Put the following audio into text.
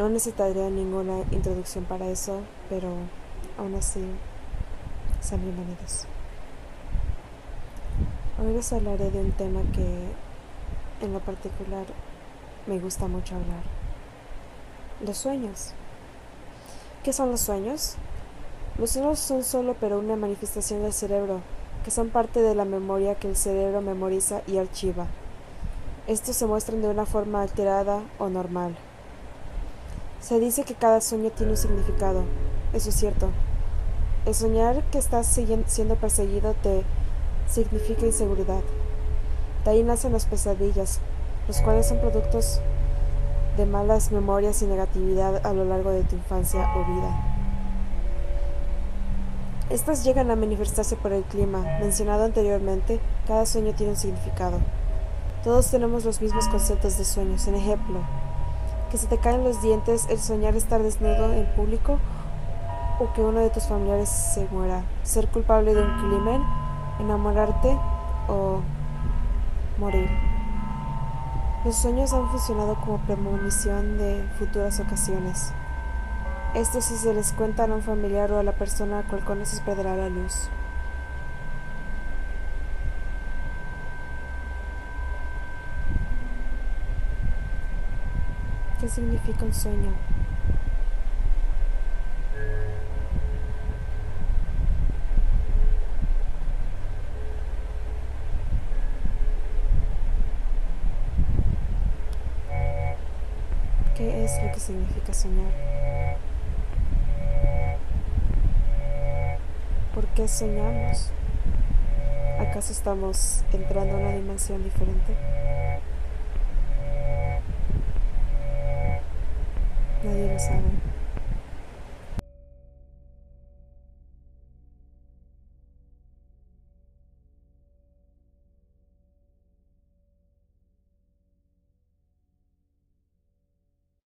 No necesitaría ninguna introducción para eso, pero aún así sean bienvenidos. Hoy les hablaré de un tema que en lo particular me gusta mucho hablar. Los sueños. ¿Qué son los sueños? Los sueños son solo pero una manifestación del cerebro, que son parte de la memoria que el cerebro memoriza y archiva. Estos se muestran de una forma alterada o normal. Se dice que cada sueño tiene un significado. Eso es cierto. El soñar que estás siendo perseguido te significa inseguridad. De ahí nacen las pesadillas, los cuales son productos de malas memorias y negatividad a lo largo de tu infancia o vida. Estas llegan a manifestarse por el clima. Mencionado anteriormente, cada sueño tiene un significado. Todos tenemos los mismos conceptos de sueños. En ejemplo, que se te caen los dientes, el soñar estar desnudo en público o que uno de tus familiares se muera, ser culpable de un crimen, enamorarte o morir. Los sueños han funcionado como premonición de futuras ocasiones. Esto si se les cuenta a un familiar o a la persona a cual conoces perderá la luz. ¿Qué significa un sueño? ¿Qué es lo que significa soñar? ¿Por qué soñamos? ¿Acaso estamos entrando a una dimensión diferente? wabarakatuh